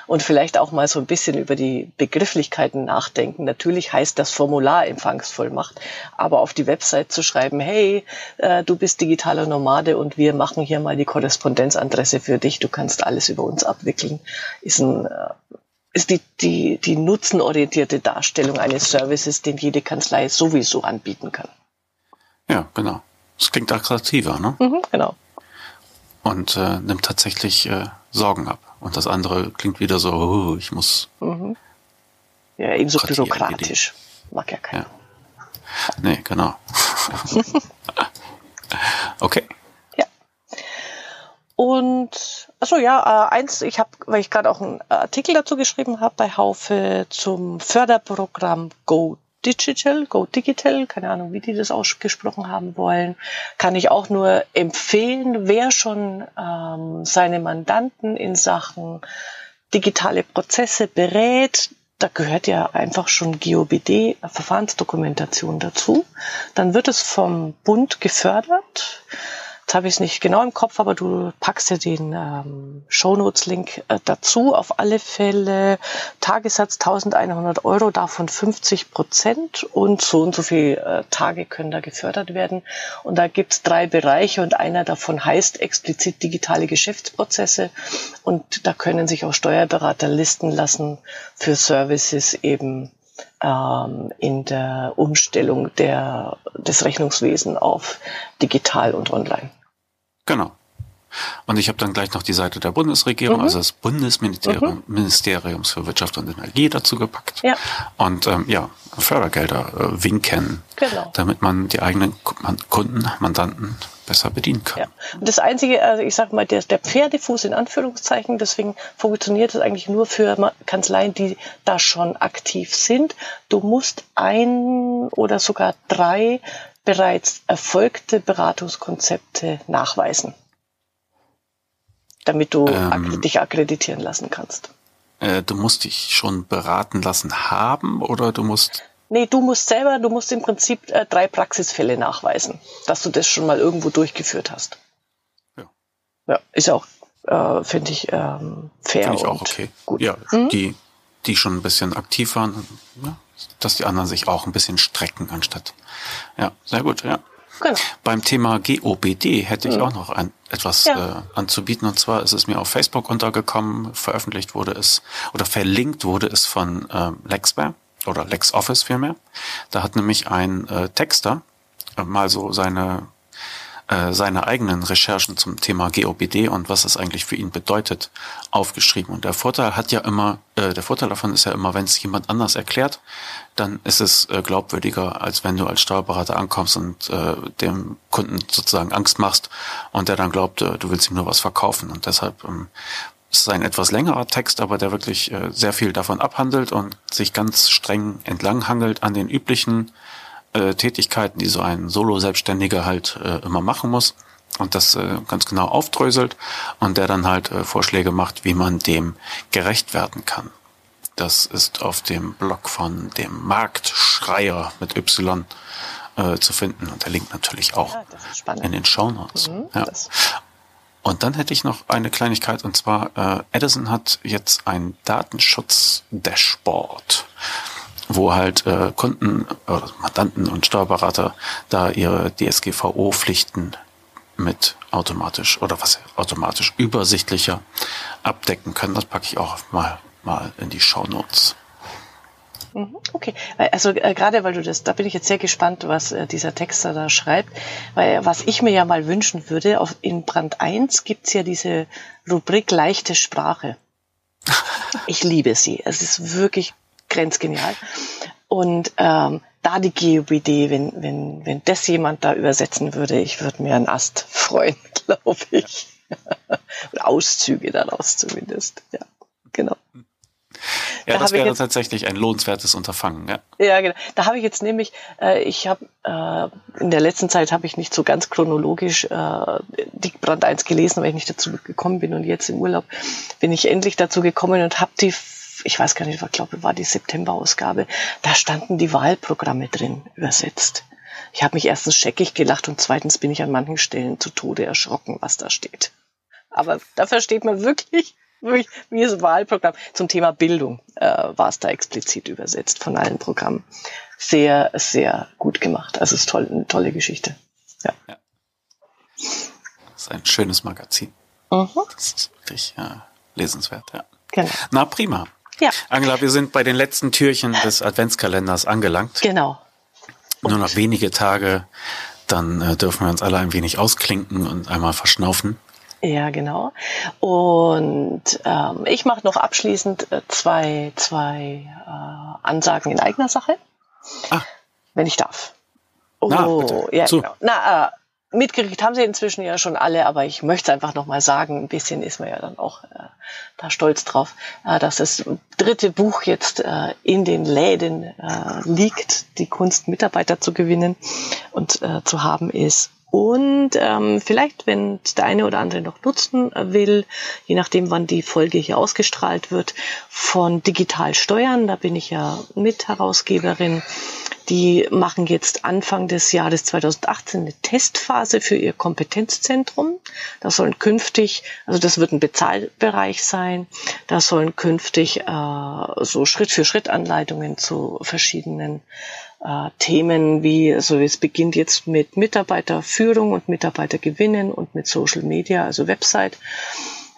und vielleicht auch mal so ein bisschen über die Begrifflichkeiten nachdenken. Natürlich heißt das Formular Empfangsvollmacht, aber auf die Website zu schreiben, hey, äh, du bist digitaler Nomade und wir machen hier mal die Korrespondenzadresse für dich, du kannst alles über uns abwickeln, ist ein äh, ist die, die, die nutzenorientierte Darstellung eines Services, den jede Kanzlei sowieso anbieten kann. Ja, genau. Das klingt attraktiver, ne? Mhm, genau. Und äh, nimmt tatsächlich äh, Sorgen ab. Und das andere klingt wieder so, oh, ich muss. Mhm. Ja, eben so bürokratisch. Mag ja keiner. Ja. Nee, genau. okay. Ja. Und achso, ja, äh, eins, ich habe, weil ich gerade auch einen Artikel dazu geschrieben habe bei Haufe zum Förderprogramm Go Digital, Go Digital, keine Ahnung, wie die das ausgesprochen haben wollen, kann ich auch nur empfehlen, wer schon ähm, seine Mandanten in Sachen digitale Prozesse berät, da gehört ja einfach schon GOBD, Verfahrensdokumentation dazu. Dann wird es vom Bund gefördert. Jetzt habe ich es nicht genau im Kopf, aber du packst ja den ähm, Shownotes-Link äh, dazu. Auf alle Fälle Tagessatz 1100 Euro, davon 50 Prozent und so und so viele äh, Tage können da gefördert werden. Und da gibt's drei Bereiche und einer davon heißt explizit digitale Geschäftsprozesse. Und da können sich auch Steuerberater listen lassen für Services eben ähm, in der Umstellung der, des Rechnungswesens auf digital und online. Genau. Und ich habe dann gleich noch die Seite der Bundesregierung, mhm. also des Bundesministeriums mhm. für Wirtschaft und Energie dazu gepackt. Ja. Und ähm, ja, Fördergelder äh, winken, genau. damit man die eigenen Kunden, Mandanten besser bedienen kann. Ja. Und das Einzige, also ich sage mal, der, der Pferdefuß in Anführungszeichen, deswegen funktioniert es eigentlich nur für Kanzleien, die da schon aktiv sind. Du musst ein oder sogar drei bereits erfolgte Beratungskonzepte nachweisen, damit du ähm, dich akkreditieren lassen kannst. Äh, du musst dich schon beraten lassen haben oder du musst Nee, du musst selber, du musst im Prinzip äh, drei Praxisfälle nachweisen, dass du das schon mal irgendwo durchgeführt hast. Ja. Ja, ist auch, äh, finde ich, ähm, fair. Finde ich auch okay. Gut. Ja, mhm. die, die schon ein bisschen aktiv waren, ja, dass die anderen sich auch ein bisschen strecken anstatt. Ja, sehr gut, ja. Genau. Beim Thema GOBD hätte ich mhm. auch noch ein, etwas ja. äh, anzubieten. Und zwar ist es mir auf Facebook untergekommen, veröffentlicht wurde es oder verlinkt wurde es von ähm, Lexware oder LexOffice vielmehr. Da hat nämlich ein äh, Texter äh, mal so seine äh, seine eigenen Recherchen zum Thema GOBD und was das eigentlich für ihn bedeutet, aufgeschrieben. Und der Vorteil hat ja immer, äh, der Vorteil davon ist ja immer, wenn es jemand anders erklärt, dann ist es äh, glaubwürdiger, als wenn du als Steuerberater ankommst und äh, dem Kunden sozusagen Angst machst und der dann glaubt, äh, du willst ihm nur was verkaufen. Und deshalb ähm, es ist ein etwas längerer Text, aber der wirklich äh, sehr viel davon abhandelt und sich ganz streng entlanghangelt an den üblichen äh, Tätigkeiten, die so ein Solo-Selbstständiger halt äh, immer machen muss und das äh, ganz genau aufdröselt und der dann halt äh, Vorschläge macht, wie man dem gerecht werden kann. Das ist auf dem Blog von dem Marktschreier mit Y äh, zu finden und der Link natürlich auch ja, in den Show Notes. Mhm, ja. Und dann hätte ich noch eine Kleinigkeit und zwar äh, Edison hat jetzt ein Datenschutz-Dashboard, wo halt äh, Kunden, oder Mandanten und Steuerberater da ihre DSGVO-Pflichten mit automatisch oder was automatisch übersichtlicher abdecken können. Das packe ich auch mal mal in die Show Notes. Mhm, okay, also äh, gerade weil du das, da bin ich jetzt sehr gespannt, was äh, dieser Texter da schreibt, weil was ich mir ja mal wünschen würde, auf, in Brand 1 gibt's ja diese Rubrik leichte Sprache. Ich liebe sie. Es ist wirklich grenzgenial. Und ähm, da die GUBD, wenn, wenn, wenn das jemand da übersetzen würde, ich würde mir einen Ast freuen, glaube ich. Oder Auszüge daraus zumindest. Ja, genau. Ja, da das wäre jetzt, tatsächlich ein lohnenswertes Unterfangen. Ja, ja genau. Da habe ich jetzt nämlich, äh, ich habe äh, in der letzten Zeit habe ich nicht so ganz chronologisch äh, Dick Brand 1 gelesen, weil ich nicht dazu gekommen bin. Und jetzt im Urlaub bin ich endlich dazu gekommen und habe die, ich weiß gar nicht, ich glaube, war die September-Ausgabe, da standen die Wahlprogramme drin übersetzt. Ich habe mich erstens scheckig gelacht und zweitens bin ich an manchen Stellen zu Tode erschrocken, was da steht. Aber da versteht man wirklich, wie, wie das Wahlprogramm zum Thema Bildung äh, war es da explizit übersetzt von allen Programmen. Sehr, sehr gut gemacht. Also es ist toll, eine tolle Geschichte. Ja. ja. Das ist ein schönes Magazin. Mhm. Das ist wirklich ja, lesenswert, ja. Genau. Na prima. Ja. Angela, wir sind bei den letzten Türchen des Adventskalenders angelangt. Genau. Nur noch wenige Tage, dann äh, dürfen wir uns alle ein wenig ausklinken und einmal verschnaufen. Ja, genau. Und ähm, ich mache noch abschließend äh, zwei, zwei äh, Ansagen in eigener Sache, ah. wenn ich darf. Oh, Na, ja, genau. Na, äh, mitgekriegt haben sie inzwischen ja schon alle, aber ich möchte es einfach nochmal sagen. Ein bisschen ist man ja dann auch äh, da stolz drauf, äh, dass das dritte Buch jetzt äh, in den Läden äh, liegt, die Kunst Mitarbeiter zu gewinnen und äh, zu haben ist und ähm, vielleicht, wenn der eine oder andere noch nutzen will, je nachdem, wann die Folge hier ausgestrahlt wird, von Digital Steuern, da bin ich ja Mitherausgeberin, Die machen jetzt Anfang des Jahres 2018 eine Testphase für ihr Kompetenzzentrum. Da sollen künftig, also das wird ein Bezahlbereich sein, da sollen künftig äh, so Schritt für Schritt Anleitungen zu verschiedenen äh, Themen wie, also es beginnt jetzt mit Mitarbeiterführung und Mitarbeitergewinnen und mit Social Media, also Website,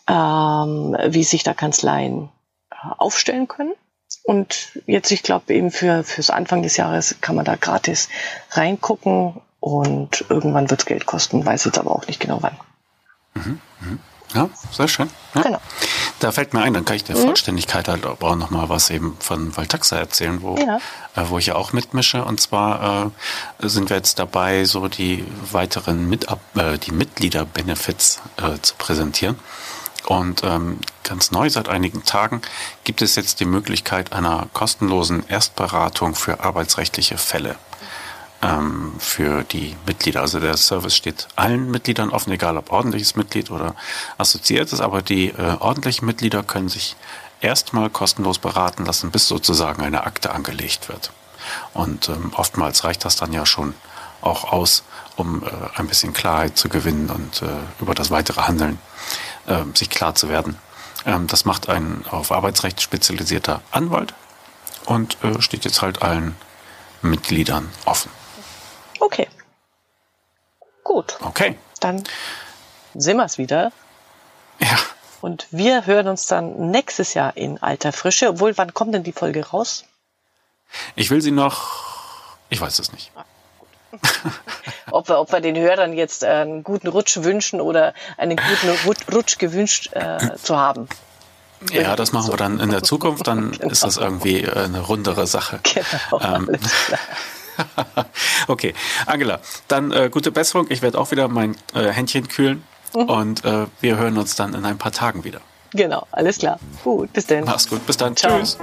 ähm, wie sich da Kanzleien äh, aufstellen können. Und jetzt, ich glaube, eben für fürs Anfang des Jahres kann man da gratis reingucken und irgendwann wird es Geld kosten, weiß jetzt aber auch nicht genau wann. Mhm, mh. Ja, sehr schön. Ja. Genau. Da fällt mir ein, dann kann ich der mhm. Vollständigkeit halt auch noch mal was eben von Valtaxa erzählen, wo, ja. äh, wo ich ja auch mitmische. Und zwar äh, sind wir jetzt dabei, so die weiteren Mit äh, die Mitgliederbenefits äh, zu präsentieren. Und ähm, ganz neu seit einigen Tagen gibt es jetzt die Möglichkeit einer kostenlosen Erstberatung für arbeitsrechtliche Fälle ähm, für die Mitglieder. Also der Service steht allen Mitgliedern offen, egal ob ordentliches Mitglied oder assoziiertes, aber die äh, ordentlichen Mitglieder können sich erstmal kostenlos beraten lassen, bis sozusagen eine Akte angelegt wird. Und ähm, oftmals reicht das dann ja schon auch aus, um äh, ein bisschen Klarheit zu gewinnen und äh, über das weitere Handeln äh, sich klar zu werden. Ähm, das macht ein auf Arbeitsrecht spezialisierter Anwalt und äh, steht jetzt halt allen Mitgliedern offen. Okay. Gut. Okay. Dann sehen wir es wieder. Ja. Und wir hören uns dann nächstes Jahr in alter Frische. Obwohl, wann kommt denn die Folge raus? Ich will sie noch. Ich weiß es nicht. Ob, wir, ob wir den Hörern jetzt einen guten Rutsch wünschen oder einen guten Rutsch gewünscht äh, zu haben. Ja, das machen wir dann in der Zukunft, dann genau. ist das irgendwie eine rundere Sache. Genau, ähm, okay, Angela, dann äh, gute Besserung. Ich werde auch wieder mein äh, Händchen kühlen mhm. und äh, wir hören uns dann in ein paar Tagen wieder. Genau, alles klar. Gut, bis dann. Mach's gut, bis dann. Ciao. Tschüss.